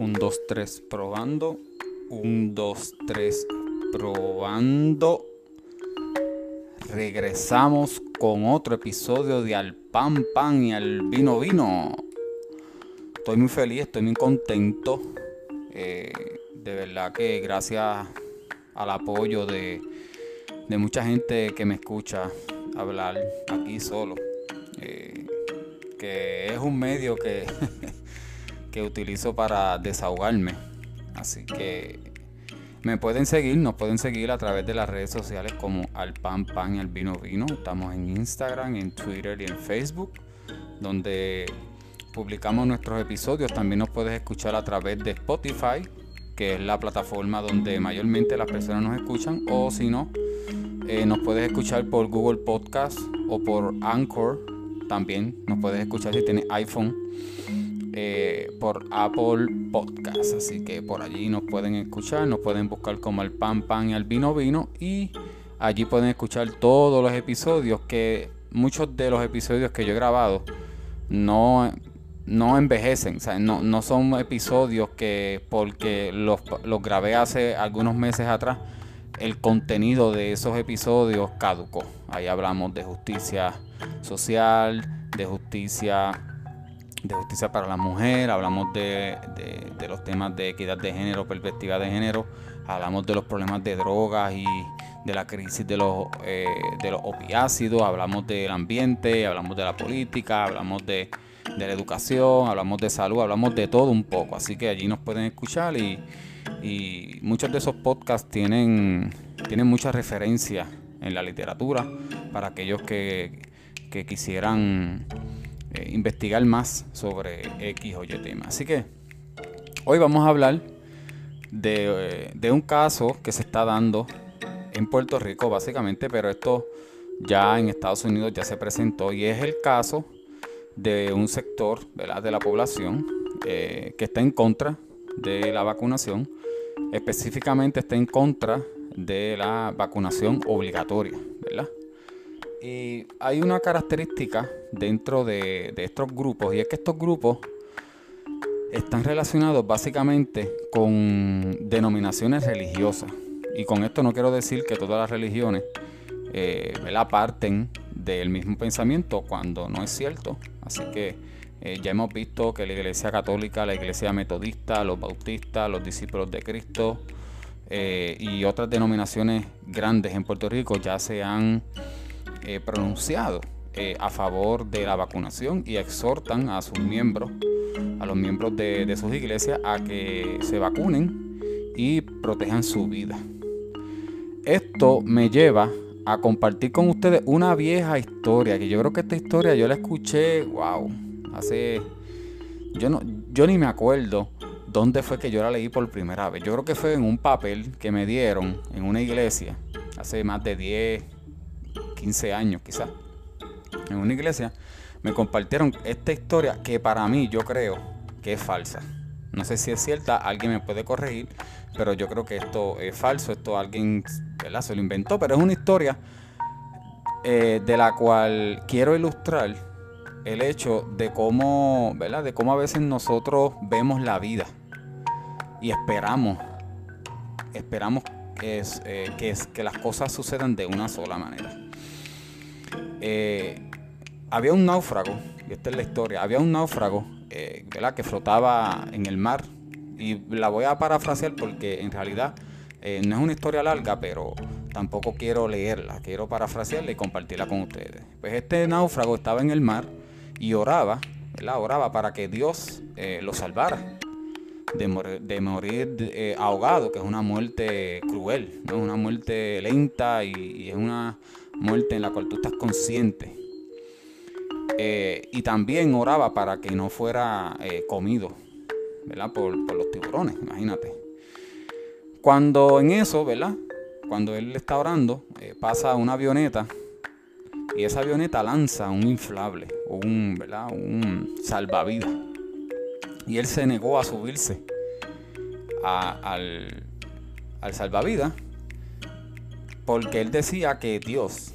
1, 2, 3, probando. 1, 2, 3, probando. Regresamos con otro episodio de Al Pan Pan y Al Vino Vino. Estoy muy feliz, estoy muy contento. Eh, de verdad que gracias al apoyo de, de, mucha gente que me escucha hablar aquí solo. Eh, que es un medio que que utilizo para desahogarme. Así que me pueden seguir, nos pueden seguir a través de las redes sociales como al pan pan y al vino vino. Estamos en Instagram, en Twitter y en Facebook, donde publicamos nuestros episodios. También nos puedes escuchar a través de Spotify, que es la plataforma donde mayormente las personas nos escuchan. O si no, eh, nos puedes escuchar por Google Podcast o por Anchor. También nos puedes escuchar si tienes iPhone eh, por Apple Podcast. Así que por allí nos pueden escuchar, nos pueden buscar como el pan pan y el vino vino y allí pueden escuchar todos los episodios que muchos de los episodios que yo he grabado no, no envejecen, no, no, son episodios que porque los, los grabé hace algunos meses atrás, el contenido de esos episodios caducó. Ahí hablamos de justicia social, de justicia de justicia para la mujer, hablamos de, los temas de equidad de género, perspectiva de género, hablamos de los problemas de drogas y de la crisis de los, eh, de los opiácidos, hablamos del ambiente, hablamos de la política, hablamos de, la educación, hablamos de salud, hablamos de todo un poco. Así que allí nos pueden escuchar y, muchos de esos podcasts tienen, tienen mucha referencia en la literatura para aquellos que, que quisieran eh, investigar más sobre X o Y tema. Así que hoy vamos a hablar de, de, un caso que se está dando en Puerto Rico básicamente, pero esto ya en Estados Unidos ya se presentó y es el caso de un sector de la población eh, que está en contra de la vacunación, específicamente está en contra de la vacunación obligatoria. Y hay una característica dentro de, estos grupos y es que estos grupos están relacionados básicamente con denominaciones religiosas. Y con esto no quiero decir que todas las religiones eh, parten del mismo pensamiento cuando no es cierto. Así que eh, ya hemos visto que la iglesia católica, la iglesia metodista, los bautistas, los discípulos de Cristo eh, y otras denominaciones grandes en Puerto Rico ya se han eh, pronunciado eh, a favor de la vacunación y exhortan a sus miembros, a los miembros de, sus iglesias, a que se vacunen y protejan su vida. Esto me lleva a compartir con ustedes una vieja historia, que yo creo que esta historia yo la escuché, wow, hace... Yo, no, yo ni me acuerdo dónde fue que yo la leí por primera vez. Yo creo que fue en un papel que me dieron en una iglesia hace más de 10, 15 años quizás, en una iglesia, me compartieron esta historia que para mí yo creo que es falsa. No sé si es cierta, alguien me puede corregir, pero yo creo que esto es falso, esto alguien se lo inventó, pero es una historia eh, de la cual quiero ilustrar el hecho de cómo, ¿verdad? De cómo a veces nosotros vemos la vida y esperamos, esperamos eh, que, que las cosas sucedan de una sola manera. Eh, había un náufrago, y esta es la historia, había un náufrago eh, que flotaba en el mar. Y la voy a parafrasear porque en realidad eh, no es una historia larga, pero tampoco quiero leerla, quiero parafrasearla y compartirla con ustedes. Pues este náufrago estaba en el mar y oraba, oraba para que Dios lo salvara de morir, de morir ahogado, que es una muerte cruel, ¿no? una muerte lenta y es una muerte en la cual tú estás consciente. Eh, y también oraba para que no fuera eh, comido, ¿verdad? Por, los tiburones, imagínate. Cuando en eso, ¿verdad? Cuando él está orando, eh, pasa una avioneta y esa avioneta lanza un inflable, un, ¿verdad? Un salvavidas. Y él se negó a subirse al, al salvavidas porque él decía que Dios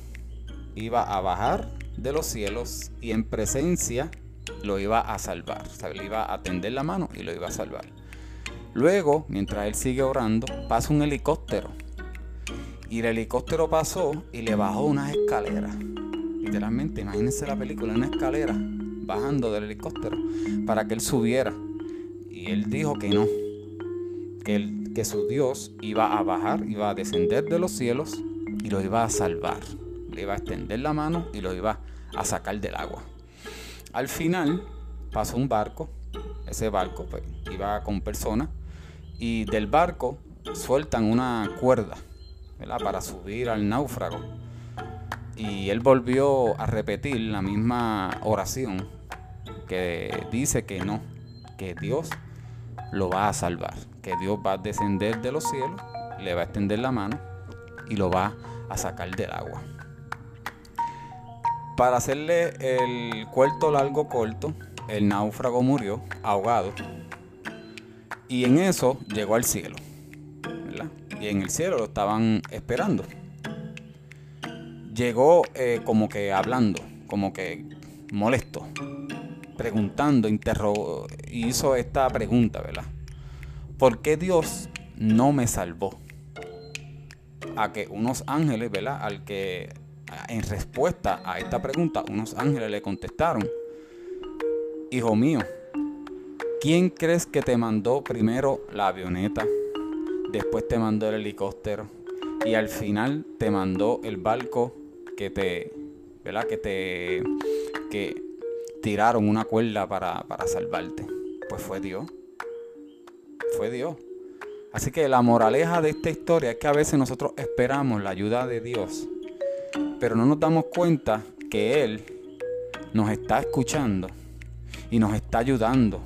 iba a bajar de los cielos y en presencia lo iba a salvar. O sea, le iba a tender la mano y lo iba a salvar. Luego, mientras él sigue orando, pasa un helicóptero. Y el helicóptero pasó y le bajó unas escaleras. Literalmente, imagínense la película, una escalera bajando del helicóptero para que él subiera. Y él dijo que no, que, que su Dios iba a bajar, iba a descender de los cielos y lo iba a salvar. Le iba a extender la mano y lo iba a sacar del agua. Al final pasó un barco, ese barco pues, iba con personas y del barco sueltan una cuerda para subir al náufrago. Y él volvió a repetir la misma oración que dice que no, que Dios lo va a salvar, que Dios va a descender de los cielos, le va a extender la mano y lo va a sacar del agua. Para hacerle el cuarto largo corto, el náufrago murió ahogado y en eso llegó al cielo. Y en el cielo lo estaban esperando. Llegó eh, como que hablando, como que molesto, preguntando, interrogó, hizo esta pregunta, ¿verdad? ¿Por qué Dios no me salvó? A que unos ángeles, ¿verdad? Al que en respuesta a esta pregunta, unos ángeles le contestaron, Hijo mío, ¿quién crees que te mandó primero la avioneta? Después te mandó el helicóptero y al final te mandó el barco que te, ¿verdad? Que te, que tiraron una cuerda para, para salvarte. Pues fue Dios. Fue Dios. Así que la moraleja de esta historia es que a veces nosotros esperamos la ayuda de Dios, pero no nos damos cuenta que Él nos está escuchando y nos está ayudando,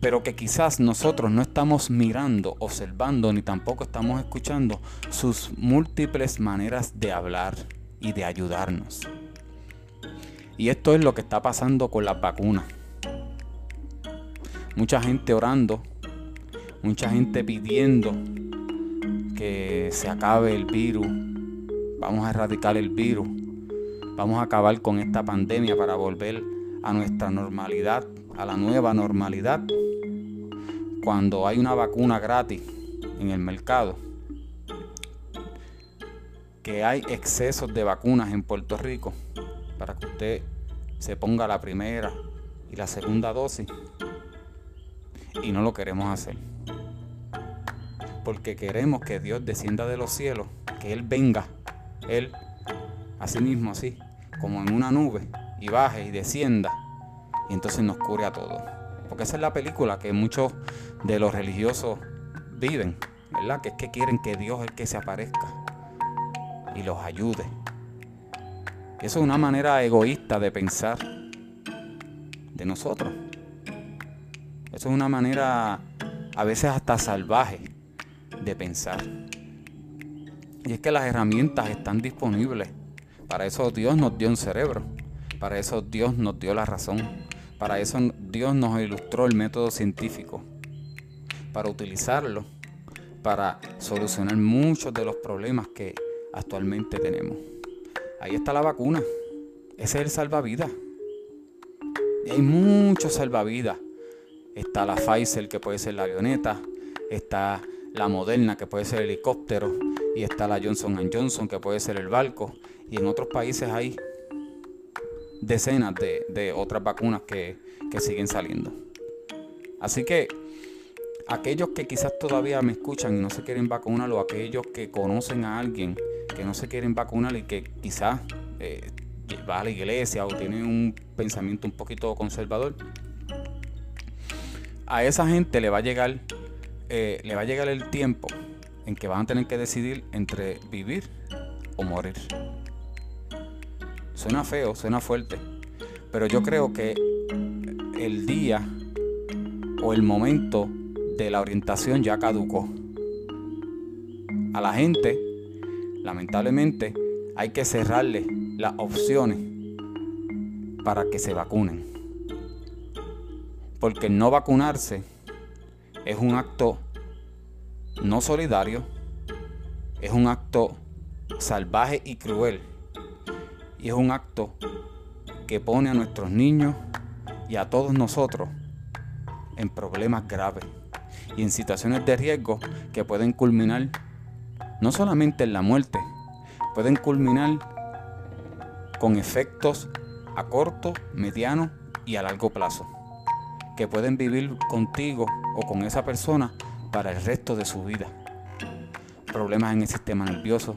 pero que quizás nosotros no estamos mirando, observando, ni tampoco estamos escuchando sus múltiples maneras de hablar y de ayudarnos. Y esto es lo que está pasando con las vacunas. Mucha gente orando, mucha gente pidiendo que se acabe el virus. Vamos a erradicar el virus. Vamos a acabar con esta pandemia para volver a nuestra normalidad, a la nueva normalidad. Cuando hay una vacuna gratis en el mercado, que hay excesos de vacunas en Puerto Rico, para que usted se ponga la primera y la segunda dosis. Y no lo queremos hacer. Porque queremos que Dios descienda de los cielos, que Él venga, Él, así mismo, así, como en una nube, y baje y descienda, y entonces nos cure a todos. Porque esa es la película que muchos de los religiosos viven, ¿verdad? Que es que quieren que Dios es el que se aparezca y los ayude. Eso es una manera egoísta de pensar de nosotros. Eso es una manera a veces hasta salvaje de pensar. Y es que las herramientas están disponibles. Para eso Dios nos dio un cerebro. Para eso Dios nos dio la razón. Para eso Dios nos ilustró el método científico. Para utilizarlo para solucionar muchos de los problemas que actualmente tenemos. Ahí está la vacuna. Ese es el salvavidas. Hay muchos salvavidas. Está la Pfizer que puede ser la avioneta. Está la Moderna que puede ser el helicóptero. Y está la Johnson Johnson que puede ser el barco. Y en otros países hay decenas de, otras vacunas que, que siguen saliendo. Así que aquellos que quizás todavía me escuchan y no se quieren vacunar o aquellos que conocen a alguien que no se quieren vacunar y que quizás eh, va a la iglesia o tiene un pensamiento un poquito conservador, a esa gente le va a llegar, eh, le va a llegar el tiempo en que van a tener que decidir entre vivir o morir. Suena feo, suena fuerte, pero yo creo que el día o el momento de la orientación ya caducó. A la gente lamentablemente hay que cerrarle las opciones para que se vacunen. Porque no vacunarse es un acto no solidario, es un acto salvaje y cruel. Y es un acto que pone a nuestros niños y a todos nosotros en problemas graves. y en situaciones de riesgo que pueden culminar no solamente en la muerte, pueden culminar con efectos a corto, mediano y a largo plazo, que pueden vivir contigo o con esa persona para el resto de su vida. Problemas en el sistema nervioso,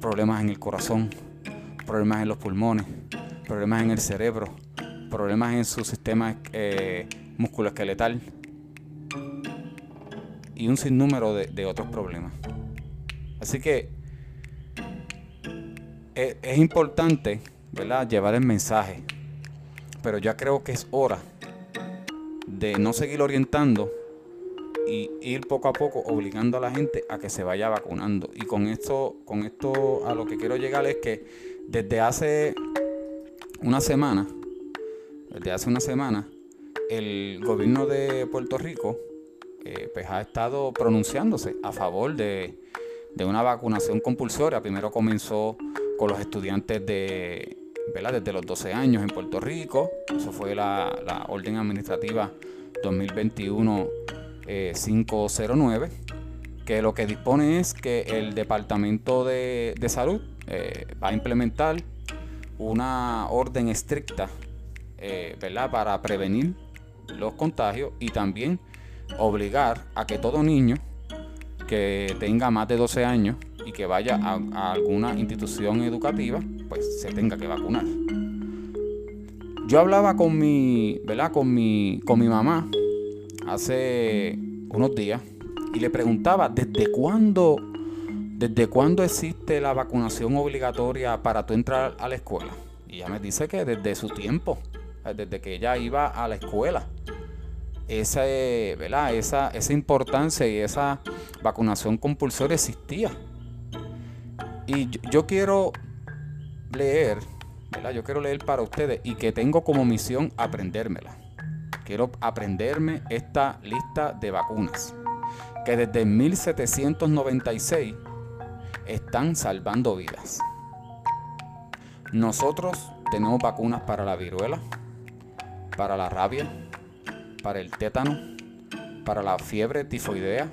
problemas en el corazón, problemas en los pulmones, problemas en el cerebro, problemas en su sistema eh, y un sinnúmero de, otros problemas. Así que es, es importante ¿verdad? llevar el mensaje, pero ya creo que es hora de no seguir orientando y ir poco a poco obligando a la gente a que se vaya vacunando. Y con esto, con esto a lo que quiero llegar es que desde hace una semana, desde hace una semana, el gobierno de Puerto Rico eh, pues ha estado pronunciándose a favor de, una vacunación compulsoria. Primero comenzó con los estudiantes de, ¿verdad? desde los 12 años en Puerto Rico. Eso fue la, orden administrativa 2021 509, eh, que lo que dispone es que el Departamento de, Salud eh, va a implementar una orden estricta eh, para prevenir los contagios y también obligar a que todo niño que tenga más de 12 años y que vaya a, alguna institución educativa, pues se tenga que vacunar. Yo hablaba con mi, ¿verdad? Con mi, con mi mamá hace unos días y le preguntaba desde cuándo, desde cuándo existe la vacunación obligatoria para tú entrar a la escuela. Y ella me dice que desde su tiempo, desde que ella iba a la escuela. Esa, ¿verdad? esa, esa importancia y esa vacunación compulsoria existía. Y yo, quiero leer. Yo quiero leer para ustedes y que tengo como misión aprendérmela. Quiero aprenderme esta lista de vacunas que desde 1796 están salvando vidas. Nosotros tenemos vacunas para la viruela, para la rabia, para el tétano, para la fiebre tifoidea,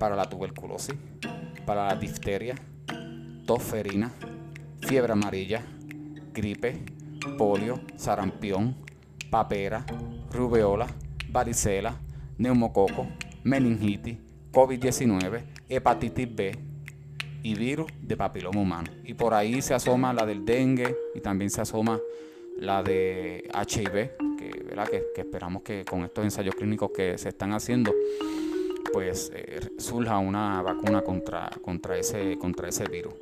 para la tuberculosis, para la difteria, tosferina, fiebre amarilla, gripe, polio, sarampión, papera, rubeola, varicela, neumococo, meningitis, COVID-19, hepatitis B y virus de papiloma humano. Y por ahí se asoma la del dengue y también se asoma la de HIV, que, ¿verdad? que, esperamos que con estos ensayos clínicos que se están haciendo, pues eh, surja una vacuna contra, contra, ese, contra ese virus.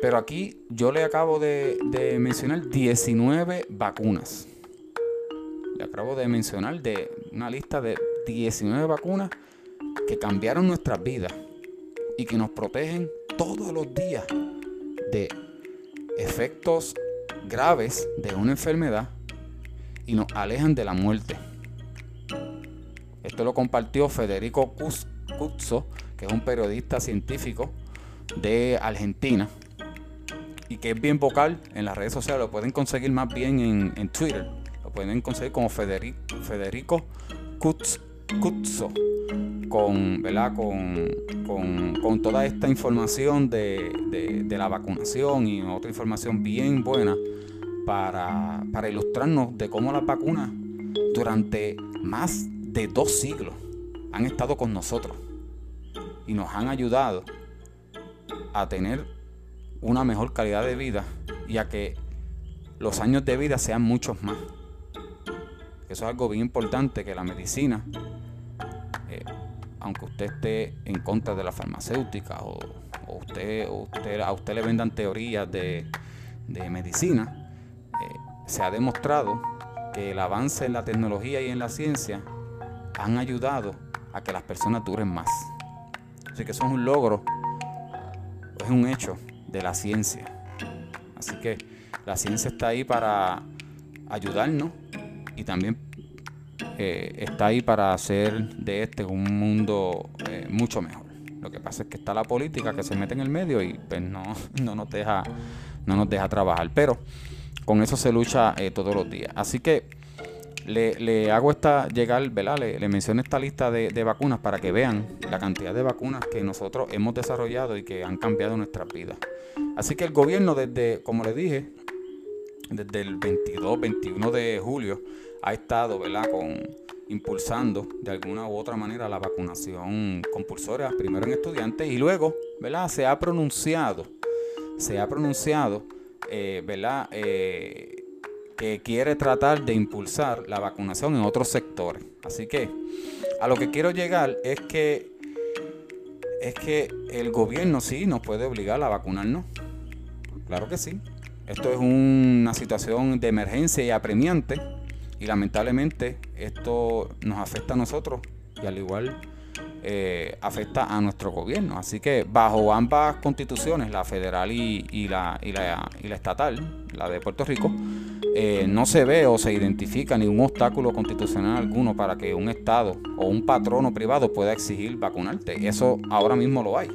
Pero aquí yo le acabo de, mencionar 19 vacunas acabo de mencionar de una lista de 19 vacunas que cambiaron nuestras vidas y que nos protegen todos los días de efectos graves de una enfermedad y nos alejan de la muerte. Esto lo compartió Federico Cuzzo, que es un periodista científico de Argentina y que es bien vocal en las redes sociales. Lo pueden conseguir más bien en, en Twitter pueden conseguir como Federico, Federico Cuzzo, con, Con, con, toda esta información de, la vacunación y otra información bien buena para, para ilustrarnos de cómo las vacunas durante más de dos siglos han estado con nosotros y nos han ayudado a tener una mejor calidad de vida y a que los años de vida sean muchos más eso es algo bien importante que la medicina, eh, aunque usted esté en contra de la farmacéutica o, usted, usted, a usted le vendan teorías de, medicina, eh, se ha demostrado que el avance en la tecnología y en la ciencia han ayudado a que las personas duren más. Así que eso es un logro, es un hecho de la ciencia. Así que la ciencia está ahí para ayudarnos y también eh, está ahí para hacer de este un mundo eh, mucho mejor. Lo que pasa es que está la política que se mete en el medio y pues no, no, nos, deja, no nos deja trabajar. Pero con eso se lucha eh, todos los días. Así que le, hago esta llegar, ¿verdad? Le, menciono esta lista de, de, vacunas para que vean la cantidad de vacunas que nosotros hemos desarrollado y que han cambiado nuestras vidas. Así que el gobierno desde, como les dije, desde el 22, 21 de julio ha estado, ¿verdad? Con, impulsando de alguna u otra manera la vacunación compulsoria, primero en estudiantes y luego, ¿verdad? Se ha pronunciado, se ha pronunciado, eh, ¿verdad? Eh, que quiere tratar de impulsar la vacunación en otros sectores. Así que a lo que quiero llegar es que es que el gobierno sí nos puede obligar a vacunarnos. Claro que sí. Esto es una situación de emergencia y apremiante y lamentablemente esto nos afecta a nosotros y al igual eh, afecta a nuestro gobierno. Así que bajo ambas constituciones, la federal y la estatal, la de Puerto Rico, eh, no se ve o se identifica ningún obstáculo constitucional alguno para que un Estado o un patrono privado pueda exigir vacunarte. Eso ahora mismo lo hay.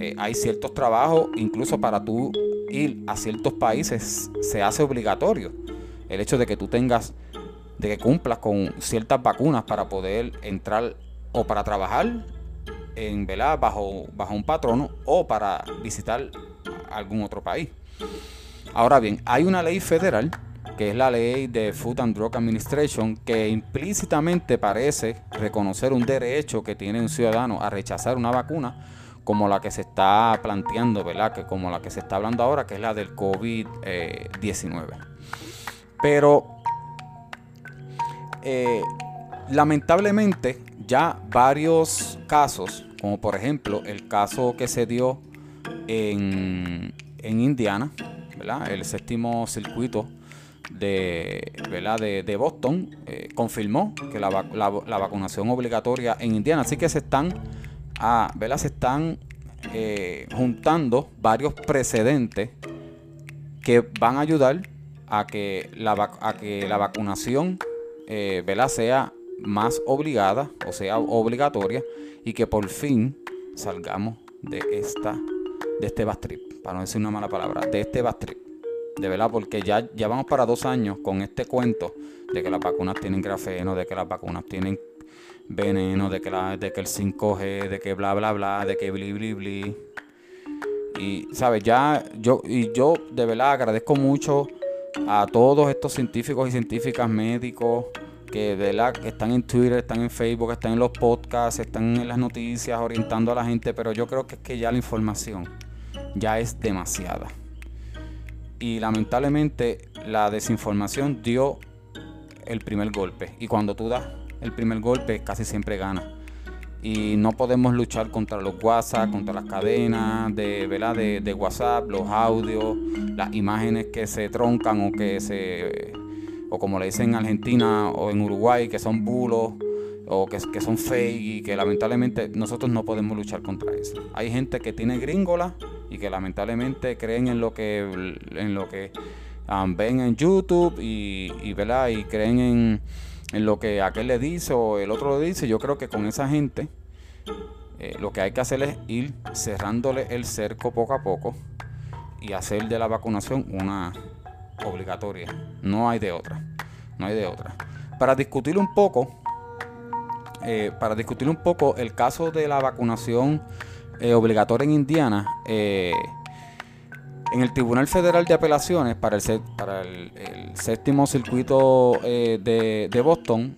Eh, hay ciertos trabajos, incluso para tú ir a ciertos países, se hace obligatorio el hecho de que tú tengas, de que cumplas con ciertas vacunas para poder entrar o para trabajar en velar bajo, bajo un patrono o para visitar algún otro país. Ahora bien, hay una ley federal, que es la ley de Food and Drug Administration, que implícitamente parece reconocer un derecho que tiene un ciudadano a rechazar una vacuna como la que se está planteando, ¿verdad? Que como la que se está hablando ahora, que es la del COVID-19. Pero eh, lamentablemente ya varios casos, como por ejemplo el caso que se dio en Indiana, el séptimo circuito de, de, Boston eh, confirmó que la, vacunación obligatoria en Indiana. Así que se están, ah, se están eh, juntando varios precedentes que van a ayudar a que la, que la vacunación eh, sea más obligada o sea obligatoria y que por fin salgamos de esta de este bastrip para no decir una mala palabra, de este Bastrip. De verdad, porque ya, ya vamos para dos años con este cuento de que las vacunas tienen grafeno, de que las vacunas tienen veneno, de que, la, de que el 5G, de que bla, bla, bla, de que bli, bli, bli. Y, ¿sabes? Ya, yo, y yo de verdad agradezco mucho a todos estos científicos y científicas médicos que de la, están en Twitter, están en Facebook, están en los podcasts, están en las noticias orientando a la gente, pero yo creo que es que ya la información ya es demasiada. Y lamentablemente la desinformación dio el primer golpe. Y cuando tú das el primer golpe, casi siempre gana. Y no podemos luchar contra los WhatsApp, contra las cadenas de, ¿verdad? de, de WhatsApp, los audios, las imágenes que se troncan o que se o como le dicen en Argentina o en Uruguay, que son bulos o que, que, son fake y que lamentablemente nosotros no podemos luchar contra eso. Hay gente que tiene gringola y que lamentablemente creen en lo que en lo que um, ven en YouTube y, y, y creen en, en, lo que aquel le dice o el otro le dice. Yo creo que con esa gente eh, lo que hay que hacer es ir cerrándole el cerco poco a poco y hacer de la vacunación una obligatoria. No hay de otra. No hay de otra. Para discutir un poco eh, para discutir un poco el caso de la vacunación eh, obligatoria en Indiana, eh, en el Tribunal Federal de Apelaciones para el, séptimo circuito de, de, Boston,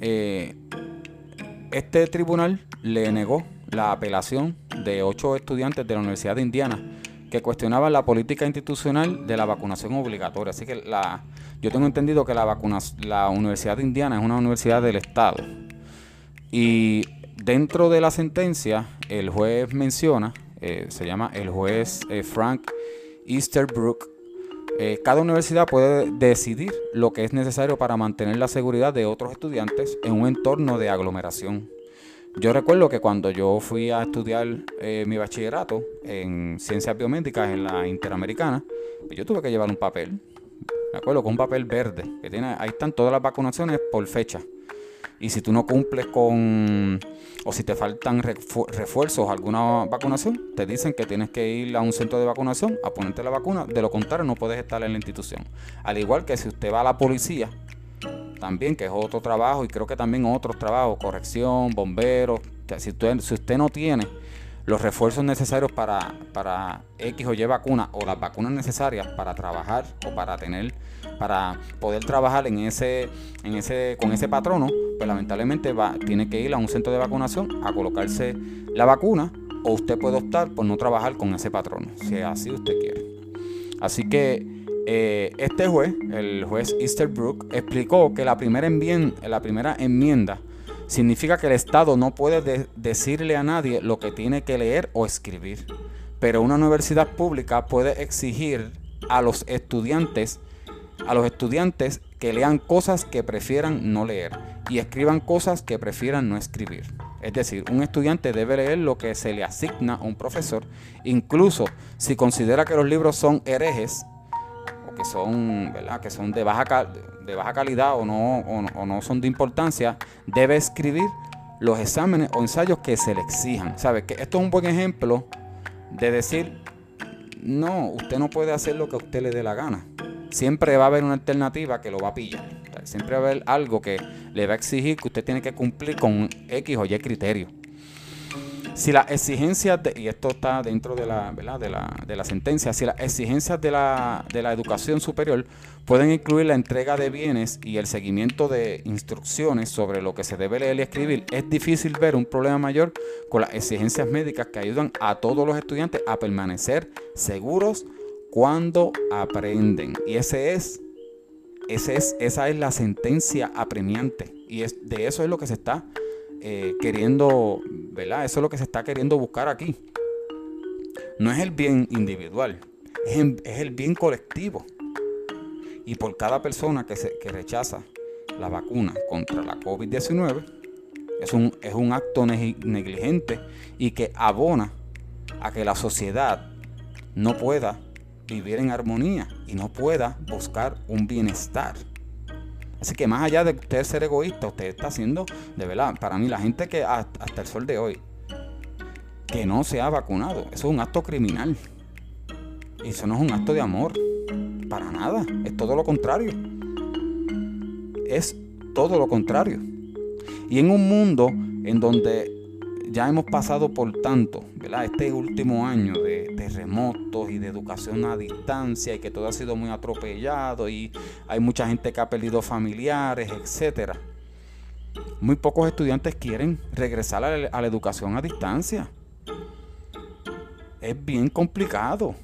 este tribunal le negó la apelación de ocho estudiantes de la Universidad de Indiana que cuestionaban la política institucional de la vacunación obligatoria. Así que la, yo tengo entendido que la, vacuna, la Universidad de Indiana es una universidad del Estado y dentro de la sentencia, el juez menciona, eh, se llama el juez eh, Frank Easterbrook, eh, cada universidad puede decidir lo que es necesario para mantener la seguridad de otros estudiantes en un entorno de aglomeración. Yo recuerdo que cuando yo fui a estudiar mi bachillerato en ciencias biomédicas en la Interamericana, pues yo tuve que llevar un papel, me acuerdo, con un papel verde, que tiene, ahí están todas las vacunaciones por fecha. Y si tú no cumples con, o si te faltan refuerzos, alguna vacunación, te dicen que tienes que ir a un centro de vacunación a ponerte la vacuna. De lo contrario, no puedes estar en la institución. Al igual que si usted va a la policía, también, que es otro trabajo, y creo que también otros trabajos, corrección, bomberos. si, usted, si usted no tiene los refuerzos necesarios para, para X o Y vacuna o las vacunas necesarias para trabajar o para tener para poder trabajar en ese, en ese, con ese patrono, pues lamentablemente va, tiene que ir a un centro de vacunación a colocarse la vacuna o usted puede optar por no trabajar con ese patrono, si así usted quiere. Así que eh, este juez, el juez Easterbrook, explicó que la primera, la primera enmienda significa que el Estado no puede decirle a nadie lo que tiene que leer o escribir, pero una universidad pública puede exigir a los estudiantes a los estudiantes que lean cosas que prefieran no leer y escriban cosas que prefieran no escribir. Es decir, un estudiante debe leer lo que se le asigna a un profesor, incluso si considera que los libros son herejes o que son, Que son de baja, de baja calidad o no, o no son de importancia, debe escribir los exámenes o ensayos que se le exijan. ¿Sabe? Que esto es un buen ejemplo de decir, no, usted no puede hacer lo que a usted le dé la gana siempre va a haber una alternativa que lo va a pillar. siempre va a haber algo que le va a exigir que usted tiene que cumplir con X o Y criterio. Si las exigencias, y esto está dentro de la, De, la, de la sentencia, si las exigencias de la, de la educación superior pueden incluir la entrega de bienes y el seguimiento de instrucciones sobre lo que se debe leer y escribir, es difícil ver un problema mayor con las exigencias médicas que ayudan a todos los estudiantes a permanecer seguros, cuando aprenden. Y ese es, ese es, esa es la sentencia apremiante. Y es, de eso es lo que se está eh, queriendo, ¿verdad? Eso es lo que se está queriendo buscar aquí. No es el bien individual, es, el bien colectivo. Y por cada persona que, se, que rechaza la vacuna contra la COVID-19, es un, es un acto negligente y que abona a que la sociedad no pueda vivir en armonía y no pueda buscar un bienestar. Así que más allá de usted ser egoísta, usted está haciendo, de verdad, para mí la gente que hasta el sol de hoy, que no se ha vacunado, eso es un acto criminal. Y eso no es un acto de amor, para nada, es todo lo contrario. Es todo lo contrario. Y en un mundo en donde ya hemos pasado por tanto, ¿verdad? Este último año de terremotos y de educación a distancia y que todo ha sido muy atropellado y hay mucha gente que ha perdido familiares, etcétera. Muy pocos estudiantes quieren regresar a la, educación a distancia. Es bien complicado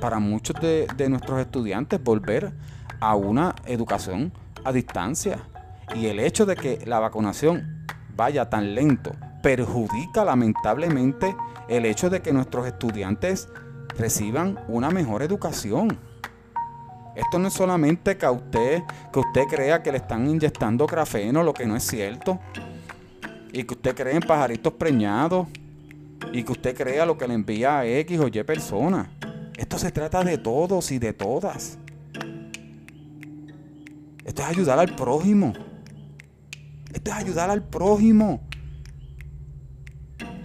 para muchos de, de nuestros estudiantes volver a una educación a distancia. Y el hecho de que la vacunación vaya tan lento perjudica lamentablemente el hecho de que nuestros estudiantes reciban una mejor educación. Esto no es solamente que usted, que usted crea que le están inyectando grafeno, lo que no es cierto. Y que usted cree en pajaritos preñados. Y que usted crea lo que le envía a X o Y persona. Esto se trata de todos y de todas. Esto es ayudar al prójimo. Esto es ayudar al prójimo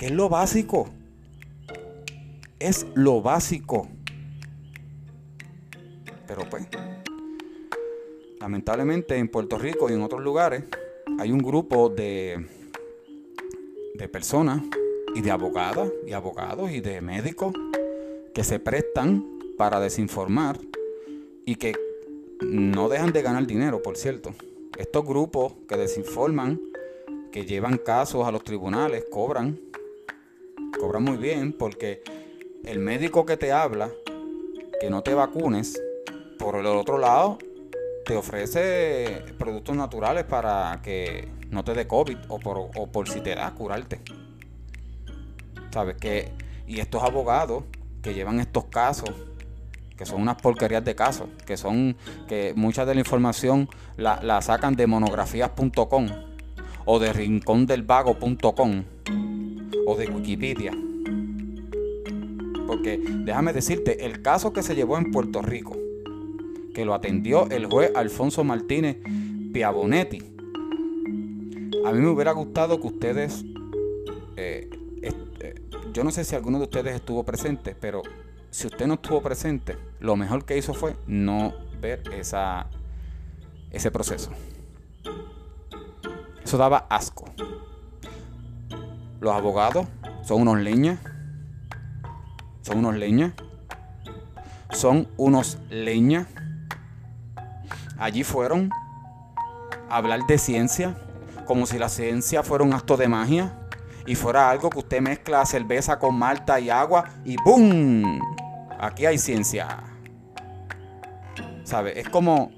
es lo básico. Es lo básico. Pero pues, lamentablemente en Puerto Rico y en otros lugares hay un grupo de, de personas y de abogadas y abogados y de médicos que se prestan para desinformar y que no dejan de ganar dinero, por cierto. Estos grupos que desinforman, que llevan casos a los tribunales, cobran cobra muy bien porque el médico que te habla que no te vacunes, por el otro lado, te ofrece productos naturales para que no te dé COVID o por, o por si te da curarte. ¿Sabes? Que, y estos abogados que llevan estos casos, que son unas porquerías de casos, que son que mucha de la información la, la sacan de monografías.com o de rincondelvago.com o de Wikipedia. Porque déjame decirte, el caso que se llevó en Puerto Rico, que lo atendió el juez Alfonso Martínez Piabonetti, a mí me hubiera gustado que ustedes, eh, eh, yo no sé si alguno de ustedes estuvo presente, pero si usted no estuvo presente, lo mejor que hizo fue no ver esa, ese proceso. Eso daba asco. Los abogados son unos leñas. Son unos leñas. Son unos leñas. Allí fueron a hablar de ciencia, como si la ciencia fuera un acto de magia y fuera algo que usted mezcla cerveza con malta y agua y ¡boom! Aquí hay ciencia. ¿Sabe? Es como,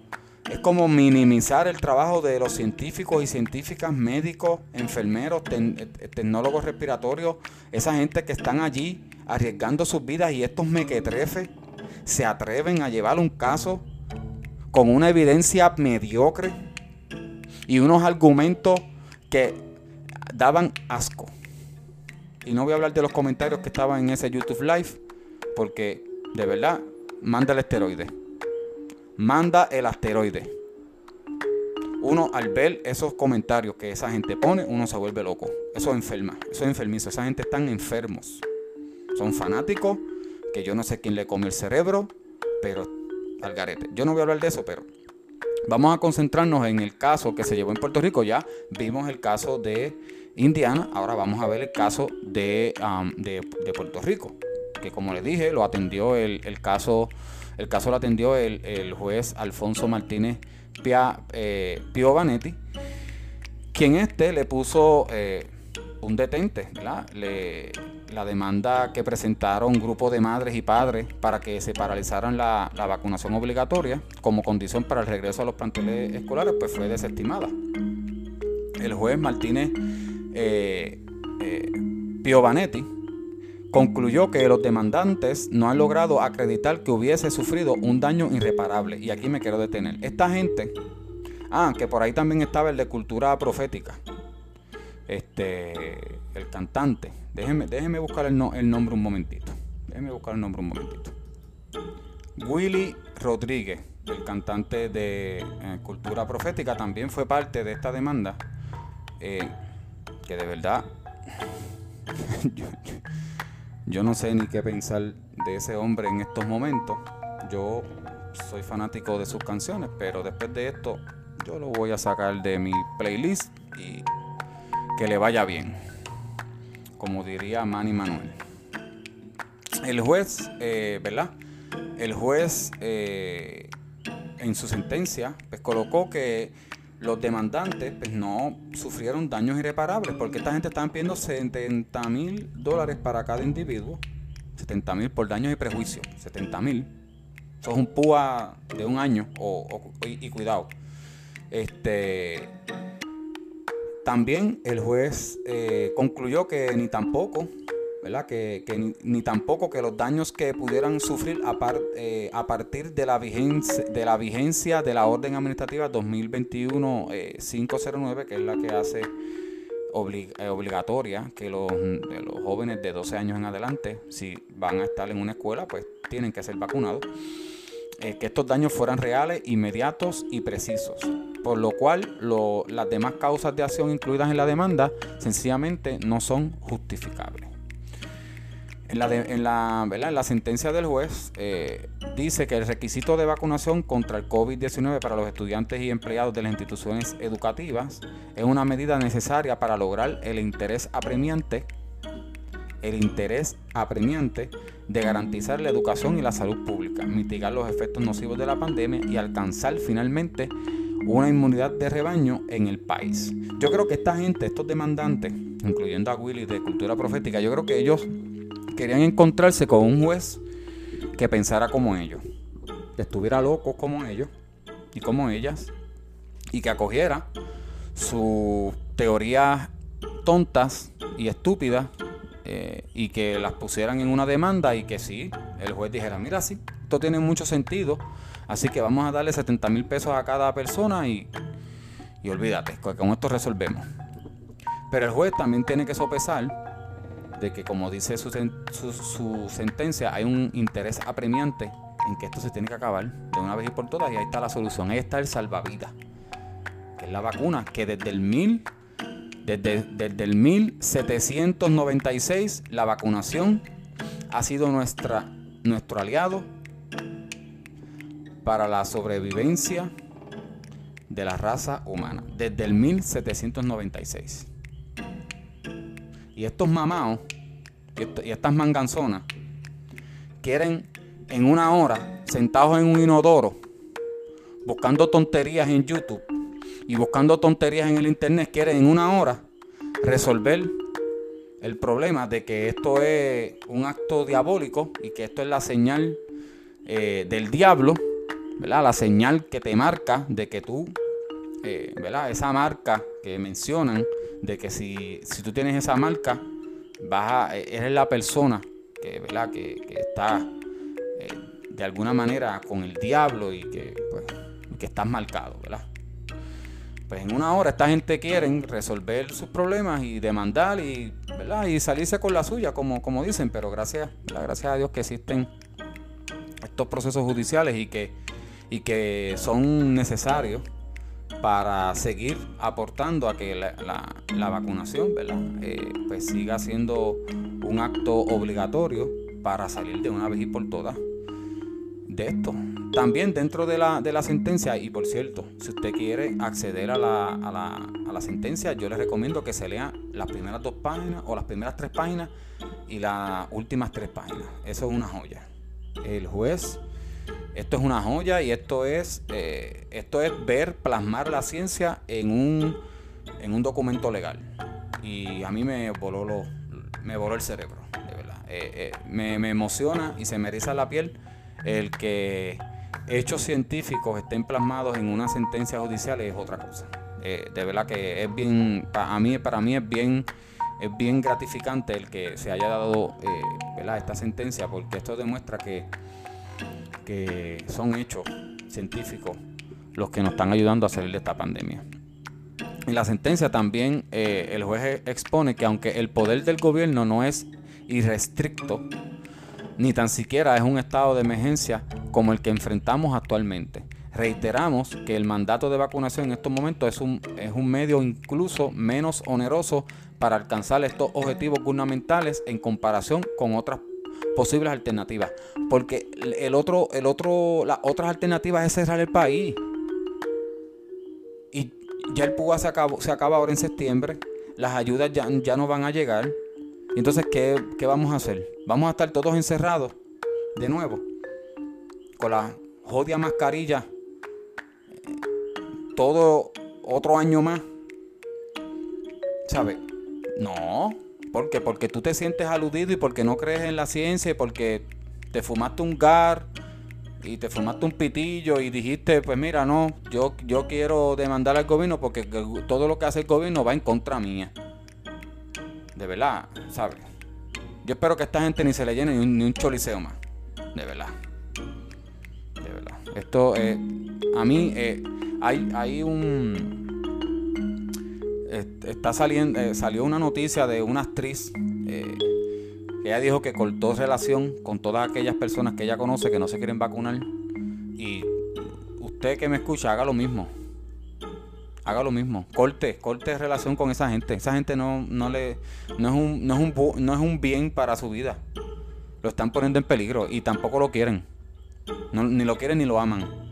es como minimizar el trabajo de los científicos y científicas, médicos, enfermeros, eh, tecnólogos respiratorios, esa gente que están allí arriesgando sus vidas y estos mequetrefes se atreven a llevar un caso con una evidencia mediocre y unos argumentos que daban asco. Y no voy a hablar de los comentarios que estaban en ese YouTube Live, porque de verdad, manda el asteroide. Manda el asteroide. Uno al ver esos comentarios que esa gente pone, uno se vuelve loco. Eso enferma, eso es enfermizo. Esa gente están enfermos. Son fanáticos que yo no sé quién le come el cerebro, pero al garete. Yo no voy a hablar de eso, pero vamos a concentrarnos en el caso que se llevó en Puerto Rico. Ya vimos el caso de Indiana, ahora vamos a ver el caso de, de, Puerto Rico, que como les dije, lo atendió el, caso, el caso lo atendió el, juez Alfonso Martínez Pia, eh, Pio Vanetti, quien este le puso eh, un detente, la demanda que presentaron un grupo de madres y padres para que se paralizaran la, vacunación obligatoria como condición para el regreso a los planteles escolares, pues fue desestimada. El juez Martínez eh, eh, Piovanetti, concluyó que los demandantes no han logrado acreditar que hubiese sufrido un daño irreparable. Y aquí me quiero detener. Esta gente, ah, que por ahí también estaba el de cultura profética, este, el cantante. Déjeme, déjeme buscar el, el nombre un momentito. Déjeme buscar el nombre un momentito. Willy Rodríguez, el cantante de eh, Cultura Profética, también fue parte de esta demanda. Eh, que de verdad yo, no sé ni qué pensar de ese hombre en estos momentos. Yo soy fanático de sus canciones, pero después de esto yo lo voy a sacar de mi playlist y que le vaya bien. Como diría Manny Manuel. El juez, eh, ¿verdad? El juez eh, en su sentencia pues colocó que los demandantes pues, no sufrieron daños irreparables porque esta gente estaba pidiendo 70 mil dólares para cada individuo. 70 mil por daños y prejuicios. 70 mil. Eso es un púa de un año. y, cuidado. Este, también el juez eh, concluyó que ni tampoco que, ni, tampoco que los daños que pudieran sufrir a, eh, a partir de la, vigencia, de la vigencia de la orden administrativa 2021-509, eh, que es la que hace eh, obligatoria que los, los, jóvenes de 12 años en adelante, si van a estar en una escuela, pues tienen que ser vacunados. que estos daños fueran reales, inmediatos y precisos. Por lo cual las demás causas de acción incluidas en la demanda sencillamente no son justificables. En la, en, la, en la, sentencia del juez eh, dice que el requisito de vacunación contra el COVID-19 para los estudiantes y empleados de las instituciones educativas es una medida necesaria para lograr el interés apremiante, el interés apremiante de garantizar la educación y la salud pública, mitigar los efectos nocivos de la pandemia y alcanzar finalmente una inmunidad de rebaño en el país. Yo creo que esta gente, estos demandantes, incluyendo a Willy de Cultura Profética, yo creo que ellos querían encontrarse con un juez que pensara como ellos, que estuviera loco como ellos y como ellas, y que acogiera sus teorías tontas y estúpidas eh, y que las pusieran en una demanda y que sí, el juez dijera, mira, sí, esto tiene mucho sentido, así que vamos a darle 70 mil pesos a cada persona y, y olvídate, con esto resolvemos. Pero el juez también tiene que sopesar de que como dice su, su, sentencia, hay un interés apremiante en que esto se tiene que acabar de una vez y por todas y ahí está la solución, ahí está el salvavidas, que es la vacuna, que desde el mil, desde, desde el 1796 la vacunación ha sido nuestra, nuestro aliado para la sobrevivencia de la raza humana, desde el 1796. Y estos mamaos y estas manganzonas quieren en una hora, sentados en un inodoro, buscando tonterías en YouTube y buscando tonterías en el Internet, quieren en una hora resolver el problema de que esto es un acto diabólico y que esto es la señal eh, del diablo, ¿verdad? La señal que te marca de que tú, eh, ¿verdad? Esa marca que mencionan, de que si, si tú tienes esa marca, vas a, eres la persona que, ¿verdad? que, está eh, de alguna manera con el diablo y que, pues, que estás marcado, ¿verdad? Pues en una hora esta gente quiere resolver sus problemas y demandar y, ¿verdad? y salirse con la suya, como, como dicen, pero gracias, gracias a Dios que existen estos procesos judiciales y que, y que son necesarios para seguir aportando a que la, vacunación ¿verdad? Eh, pues siga siendo un acto obligatorio para salir de una vez y por todas de esto. También dentro de la, de la sentencia, y por cierto, si usted quiere acceder a la, a, la, a la sentencia, yo le recomiendo que se lea las primeras dos páginas o las primeras tres páginas y las últimas tres páginas. Eso es una joya. El juez, esto es una joya y esto es, eh, esto es ver plasmar la ciencia en un, en un documento legal. Y a mí me voló, lo, me voló el cerebro, de verdad. Eh, eh, me, me emociona y se me eriza la piel el que hechos científicos estén plasmados en una sentencia judicial es otra cosa. De verdad que es bien, para mí, para mí es bien, es bien gratificante el que se haya dado eh, esta sentencia, porque esto demuestra que, que son hechos científicos los que nos están ayudando a salir de esta pandemia. En la sentencia también eh, el juez expone que aunque el poder del gobierno no es irrestricto, ni tan siquiera es un estado de emergencia como el que enfrentamos actualmente. Reiteramos que el mandato de vacunación en estos momentos es un, es un medio incluso menos oneroso para alcanzar estos objetivos gubernamentales en comparación con otras posibles alternativas. Porque el otro, el otro, las otras alternativas es cerrar el país. Y ya el PUA se, acabó, se acaba ahora en septiembre. Las ayudas ya, ya no van a llegar. Entonces, ¿qué, vamos a hacer? Vamos a estar todos encerrados de nuevo, con la jodia mascarilla, todo otro año más. ¿Sabes? No. ¿Por qué? Porque tú te sientes aludido y porque no crees en la ciencia y porque te fumaste un gar y te fumaste un pitillo y dijiste, pues mira, no, yo, yo quiero demandar al gobierno porque todo lo que hace el gobierno va en contra mía. De verdad, ¿sabes? Yo espero que esta gente ni se le llene ni un, choliseo más. De verdad. De verdad. Esto, eh, a mí, eh, hay, hay un... Está saliendo, eh, salió una noticia de una actriz que ella dijo que cortó relación con todas aquellas personas que ella conoce que no se quieren vacunar. Y usted que me escucha, haga lo mismo haga lo mismo. Corte, corte relación con esa gente. Esa gente no, no le no es un, no es un no es un bien para su vida. Lo están poniendo en peligro y tampoco lo quieren. ni lo quieren ni lo aman.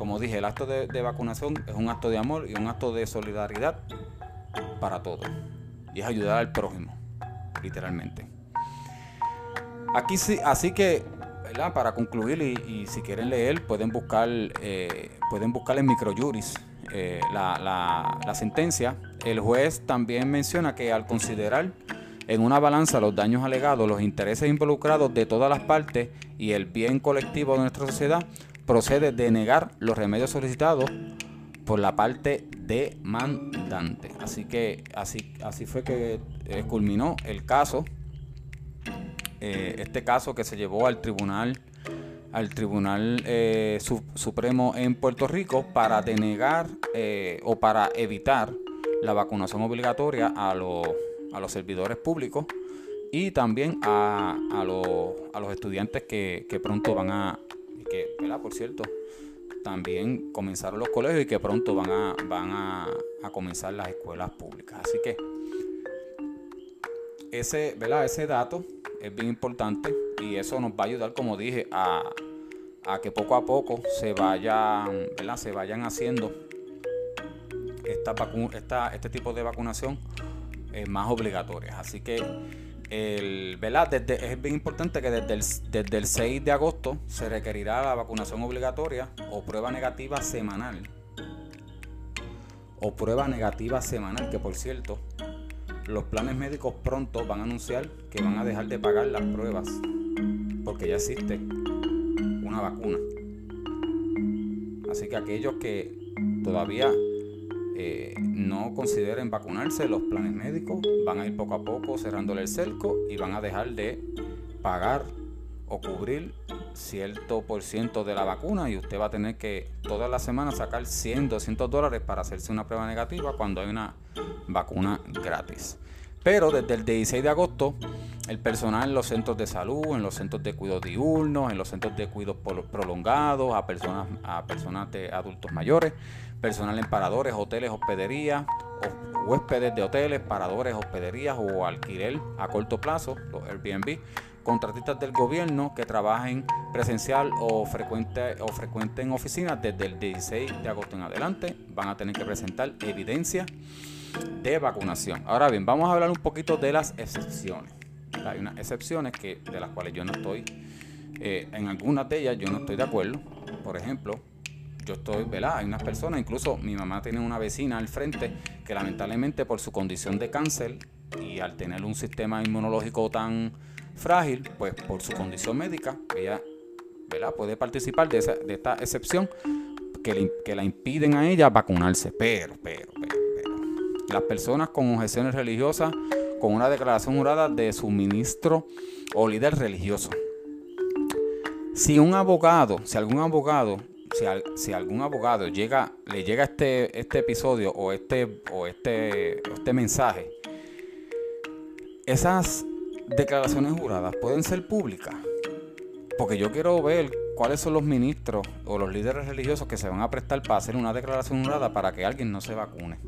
Como dije, el acto de, vacunación es un acto de amor y un acto de solidaridad para todos. Y es ayudar al prójimo, literalmente. Aquí sí, así que, Para concluir y, si quieren leer, pueden buscar, eh, pueden buscar en Microjuris eh, la, sentencia, el juez también menciona que al considerar en una balanza los daños alegados, los intereses involucrados de todas las partes y el bien colectivo de nuestra sociedad, procede de negar los remedios solicitados por la parte demandante. Así que así, así fue que eh, culminó el caso, eh, este caso que se llevó al tribunal al Tribunal eh, Supremo en Puerto Rico para denegar o para evitar la vacunación obligatoria a, los, a los servidores públicos y también a, a, los, estudiantes que, pronto van a, que, Por cierto, también comenzaron los colegios y que pronto van a, van a, a comenzar las escuelas públicas. Así que ese, ¿verdad? ese dato es bien importante y eso nos va a ayudar, como dije, a, a que poco a poco se vayan, Se vayan haciendo esta este tipo de vacunación eh, más obligatorias. Así que el, es bien importante que desde el, desde el 6 de agosto se requerirá la vacunación obligatoria o prueba negativa semanal. O prueba negativa semanal, que por cierto, los planes médicos pronto van a anunciar que van a dejar de pagar las pruebas porque ya existe una vacuna. Así que aquellos que todavía eh, no consideren vacunarse, los planes médicos van a ir poco a poco cerrándole el cerco y van a dejar de pagar o cubrir cierto por ciento de la vacuna y usted va a tener que toda la semana sacar 100, 200 dólares para hacerse una prueba negativa cuando hay una vacuna gratis. Pero desde el 16 de agosto, el personal en los centros de salud, en los centros de cuidados diurnos, en los centros de cuidados prolongados, a personas, a personas de adultos mayores, personal en paradores, hoteles, hospederías, huéspedes de hoteles, paradores, hospederías o alquiler a corto plazo, los Airbnb, contratistas del gobierno que trabajen presencial o frecuente, o frecuente en oficinas desde el 16 de agosto en adelante van a tener que presentar evidencia de vacunación. Ahora bien, vamos a hablar un poquito de las excepciones. Hay unas excepciones que, de las cuales yo no estoy, eh, en algunas de ellas yo no estoy de acuerdo. Por ejemplo, yo estoy, ¿verdad? Hay unas personas, incluso mi mamá tiene una vecina al frente que lamentablemente por su condición de cáncer y al tener un sistema inmunológico tan frágil, pues por su condición médica, ella, ¿verdad? Puede participar de, esa, de esta excepción que, que la impiden a ella vacunarse. Pero, pero, pero las personas con objeciones religiosas con una declaración jurada de su ministro o líder religioso. Si un abogado, si algún abogado, si, algún abogado llega, le llega este, este episodio o este, o este, este mensaje, esas declaraciones juradas pueden ser públicas. Porque yo quiero ver cuáles son los ministros o los líderes religiosos que se van a prestar para hacer una declaración jurada para que alguien no se vacune.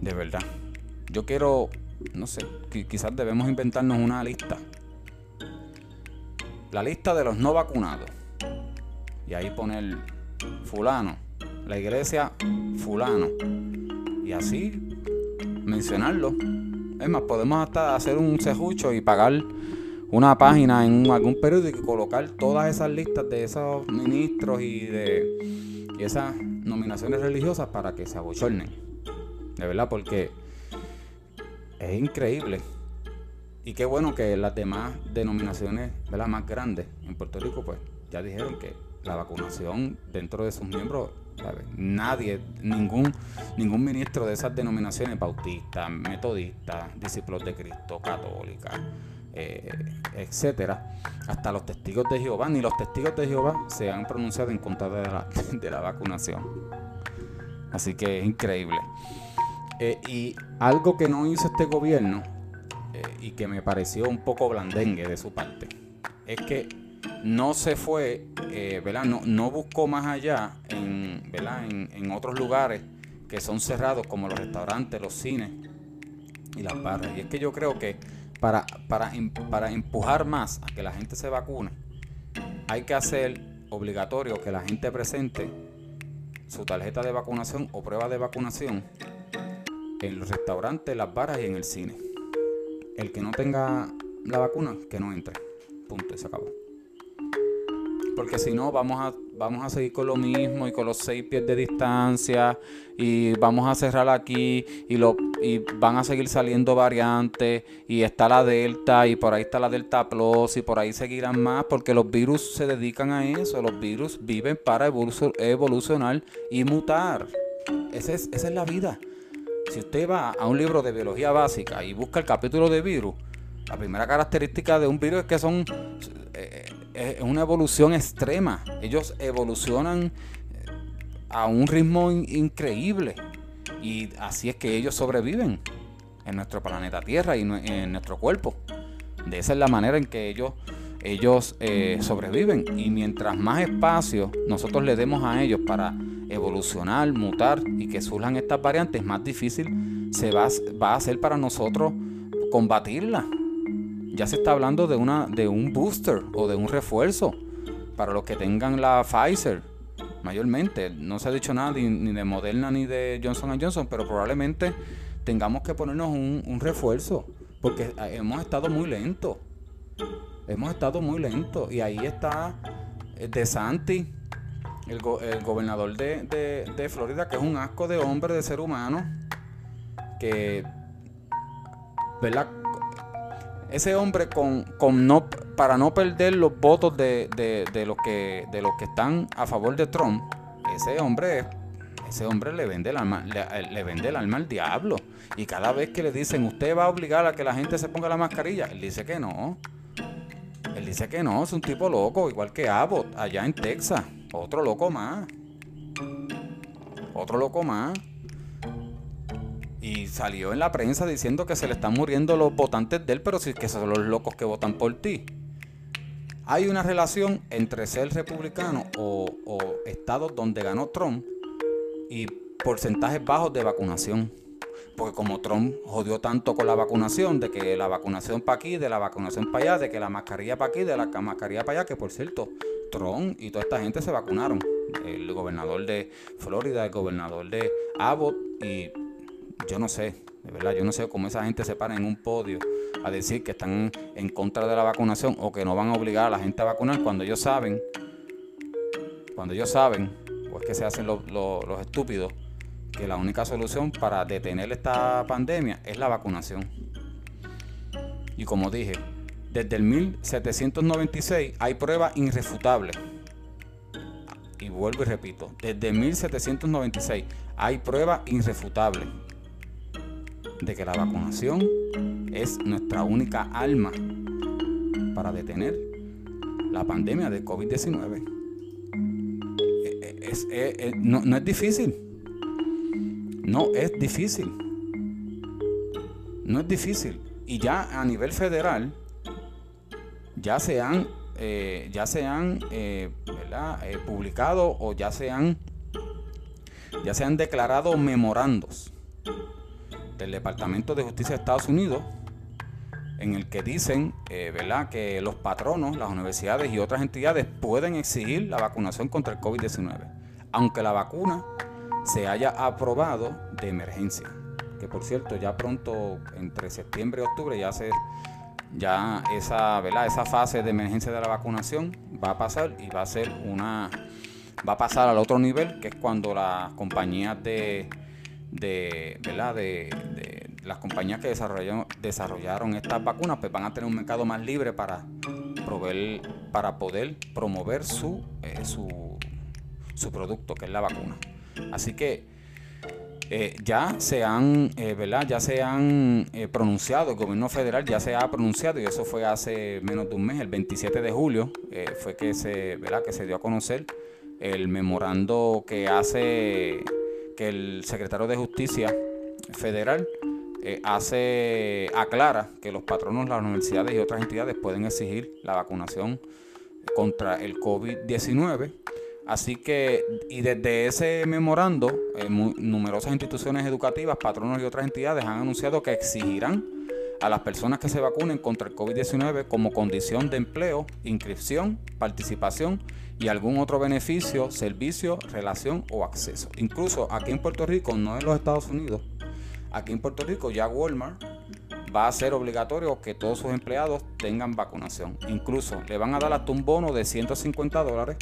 De verdad. Yo quiero, no sé, quizás debemos inventarnos una lista. La lista de los no vacunados. Y ahí poner fulano, la iglesia fulano. Y así mencionarlo. Es más, podemos hasta hacer un cejucho y pagar una página en algún periódico y colocar todas esas listas de esos ministros y de esas nominaciones religiosas para que se abochornen. De verdad, porque es increíble. Y qué bueno que las demás denominaciones ¿verdad? más grandes en Puerto Rico, pues ya dijeron que la vacunación dentro de sus miembros, nadie, ningún, ningún ministro de esas denominaciones, bautistas, metodistas, discípulos de Cristo, católicas, eh, etcétera, hasta los testigos de Jehová, ni los testigos de Jehová se han pronunciado en contra de la, de la vacunación. Así que es increíble. Eh, y algo que no hizo este gobierno eh, y que me pareció un poco blandengue de su parte es que no se fue, eh, ¿verdad? No, no, buscó más allá en, ¿verdad? En, otros lugares que son cerrados como los restaurantes, los cines y las barras. Y es que yo creo que para, para, para empujar más a que la gente se vacune, hay que hacer obligatorio que la gente presente su tarjeta de vacunación o prueba de vacunación en los restaurantes, las baras y en el cine. El que no tenga la vacuna, que no entre. Punto, y se acabó. Porque si no, vamos a, vamos a seguir con lo mismo y con los seis pies de distancia y vamos a cerrar aquí y, lo, y van a seguir saliendo variantes y está la Delta y por ahí está la Delta Plus y por ahí seguirán más porque los virus se dedican a eso. Los virus viven para evolucionar y mutar. Esa es, esa es la vida. Si usted va a un libro de biología básica y busca el capítulo de virus, la primera característica de un virus es que son eh, es una evolución extrema. Ellos evolucionan eh, a un ritmo increíble y así es que ellos sobreviven en nuestro planeta Tierra y en nuestro cuerpo. De esa es la manera en que ellos ellos eh, sobreviven y mientras más espacio nosotros le demos a ellos para evolucionar, mutar y que surjan estas variantes, más difícil se va, a ser para nosotros combatirla. Ya se está hablando de, una, de un booster o de un refuerzo para los que tengan la Pfizer, mayormente. No se ha dicho nada ni, de Moderna ni de Johnson Johnson, pero probablemente tengamos que ponernos un, refuerzo, porque hemos estado muy lentos. Hemos estado muy lentos. Y ahí está eh, De Santi, el, gobernador de, de, Florida, que es un asco de hombre, de ser humano, que, ¿verdad? Ese hombre con, con no, para no perder los votos de, de, los que, de los que están a favor de Trump, ese hombre ese hombre le vende el alma, le, vende el alma al diablo. Y cada vez que le dicen, usted va a obligar a que la gente se ponga la mascarilla, él dice que no. Él dice que no, es un tipo loco, igual que Abbott, allá en Texas. Otro loco más. Otro loco más. Y salió en la prensa diciendo que se le están muriendo los votantes de él, pero sí que son los locos que votan por ti. Hay una relación entre ser republicano o, o estados donde ganó Trump y porcentajes bajos de vacunación. Porque como Trump jodió tanto con la vacunación, de que la vacunación para aquí, de la vacunación para allá, de que la mascarilla para aquí, de la mascarilla para allá, que por cierto, Trump y toda esta gente se vacunaron. El gobernador de Florida, el gobernador de Abbott y yo no sé, de verdad, yo no sé cómo esa gente se para en un podio a decir que están en contra de la vacunación o que no van a obligar a la gente a vacunar cuando ellos saben, cuando ellos saben, pues que se hacen los estúpidos, que la única solución para detener esta pandemia es la vacunación. Y como dije, desde el 1796 hay pruebas irrefutables. Y vuelvo y repito, desde 1796 hay pruebas irrefutables de que la vacunación es nuestra única alma para detener la pandemia de COVID-19. no, no es difícil. No es difícil. No es difícil. Y ya a nivel federal, ya se han, eh, ya se han eh, eh, publicado o ya se han, ya se han declarado memorandos del Departamento de Justicia de Estados Unidos en el que dicen ¿verdad? que los patronos, las universidades y otras entidades pueden exigir la vacunación contra el COVID-19, aunque la vacuna se haya aprobado de emergencia. Que por cierto, ya pronto, entre septiembre y octubre, ya se ya esa, ¿verdad? esa fase de emergencia de la vacunación va a pasar y va a ser una va a pasar al otro nivel, que es cuando las compañías de, de, ¿verdad? de, las compañías que desarrollaron, desarrollaron estas vacunas pues van a tener un mercado más libre para proveer, para poder promover su, eh, su, su producto, que es la vacuna. Así que eh, ya se han, eh, ¿verdad? Ya se han eh, pronunciado, el gobierno federal ya se ha pronunciado y eso fue hace menos de un mes, el 27 de julio, fue que se, ¿verdad? Que se dio a conocer el memorando que hace que el secretario de Justicia federal hace aclara que los patronos, las universidades y otras entidades pueden exigir la vacunación contra el COVID-19 Así que, y desde ese memorando, eh, numerosas instituciones educativas, patronos y otras entidades han anunciado que exigirán a las personas que se vacunen contra el COVID-19 como condición de empleo, inscripción, participación y algún otro beneficio, servicio, relación o acceso. Incluso aquí en Puerto Rico, no en los Estados Unidos, aquí en Puerto Rico ya Walmart va a ser obligatorio que todos sus empleados tengan vacunación. Incluso le van a dar hasta un bono de 150 dólares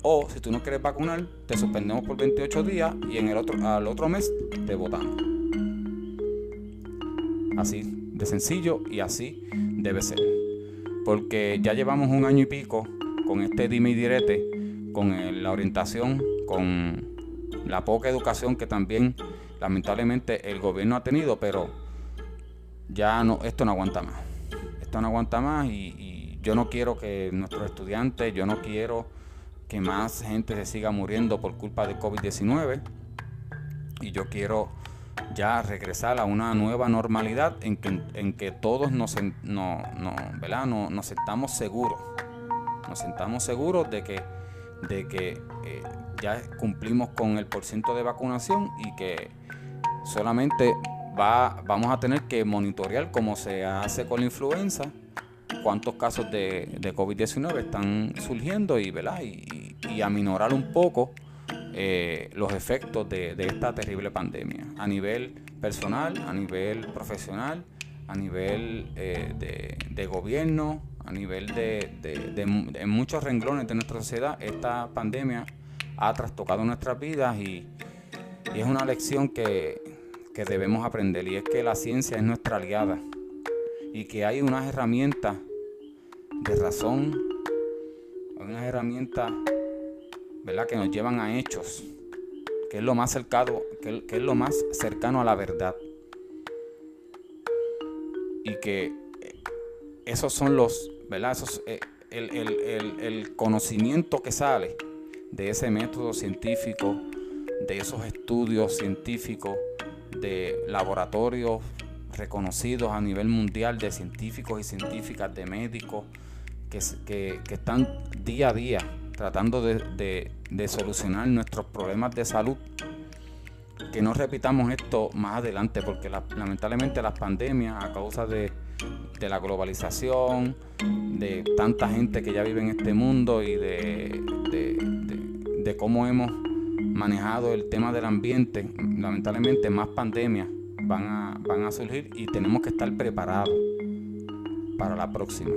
o si tú no quieres vacunar, te suspendemos por 28 días y en el otro, al otro mes te votamos. Así de sencillo y así debe ser. Porque ya llevamos un año y pico con este dime y direte, con la orientación, con la poca educación que también lamentablemente el gobierno ha tenido, pero ya no, esto no aguanta más. Esto no aguanta más y, yo no quiero que nuestros estudiantes, yo no quiero que más gente se siga muriendo por culpa de COVID-19 y yo quiero ya regresar a una nueva normalidad en que, en que todos nos, no, no, ¿verdad? No, nos sentamos seguros. Nos sentamos seguros de que, de que eh, ya cumplimos con el porcentaje de vacunación y que solamente vamos a tener que monitorear como se hace con la influenza, cuántos casos de, COVID-19 están surgiendo y, ¿verdad? y, y aminorar un poco eh, los efectos de, esta terrible pandemia a nivel personal, a nivel profesional, a nivel eh, de, gobierno, a nivel de, muchos renglones de nuestra sociedad. Esta pandemia ha trastocado nuestras vidas y, es una lección que, que debemos aprender y es que la ciencia es nuestra aliada y que hay unas herramientas de razón, unas herramientas ¿verdad? que nos llevan a hechos, que es lo más cercano, que, es lo más cercano a la verdad. Y que eh, esos son los, ¿verdad? Esos, eh, el, el conocimiento que sale de ese método científico, de esos estudios científicos, de laboratorios reconocidos a nivel mundial de científicos y científicas, de médicos, que, que, que están día a día tratando de, solucionar nuestros problemas de salud. Que no repitamos esto más adelante, porque lamentablemente las pandemias, a causa de, la globalización, de tanta gente que ya vive en este mundo y de, de cómo hemos manejado el tema del ambiente, lamentablemente más pandemias van a, van a surgir y tenemos que estar preparados para la próxima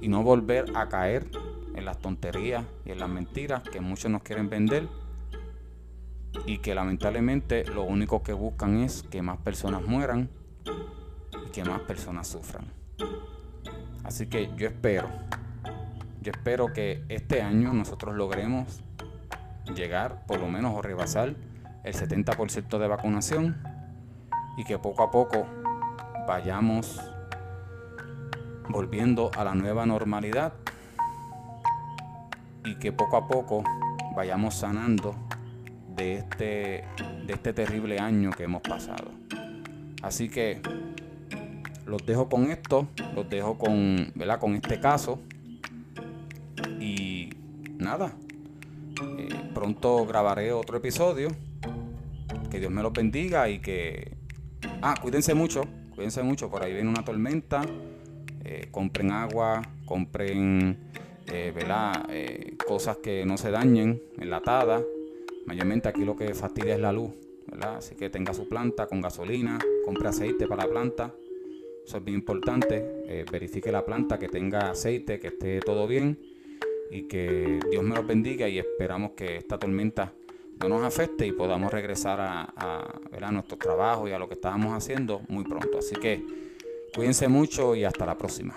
y no volver a caer en las tonterías y en las mentiras que muchos nos quieren vender y que lamentablemente lo único que buscan es que más personas mueran y que más personas sufran. Así que yo espero, yo espero que este año nosotros logremos llegar por lo menos o rebasar el 70% de vacunación y que poco a poco vayamos volviendo a la nueva normalidad y que poco a poco vayamos sanando de este, de este terrible año que hemos pasado. Así que los dejo con esto, los dejo con, ¿verdad? con este caso. Y nada, eh, pronto grabaré otro episodio. Que Dios me los bendiga y que... Ah, cuídense mucho, cuídense mucho, por ahí viene una tormenta. Eh, compren agua, compren eh, eh, cosas que no se dañen, enlatadas. Mayormente aquí lo que fastidia es la luz, Así que tenga su planta con gasolina, compre aceite para la planta. Eso es bien importante. Eh, verifique la planta que tenga aceite, que esté todo bien y que Dios me los bendiga y esperamos que esta tormenta no nos afecte y podamos regresar a, a, a nuestro trabajo y a lo que estábamos haciendo muy pronto. Así que cuídense mucho y hasta la próxima.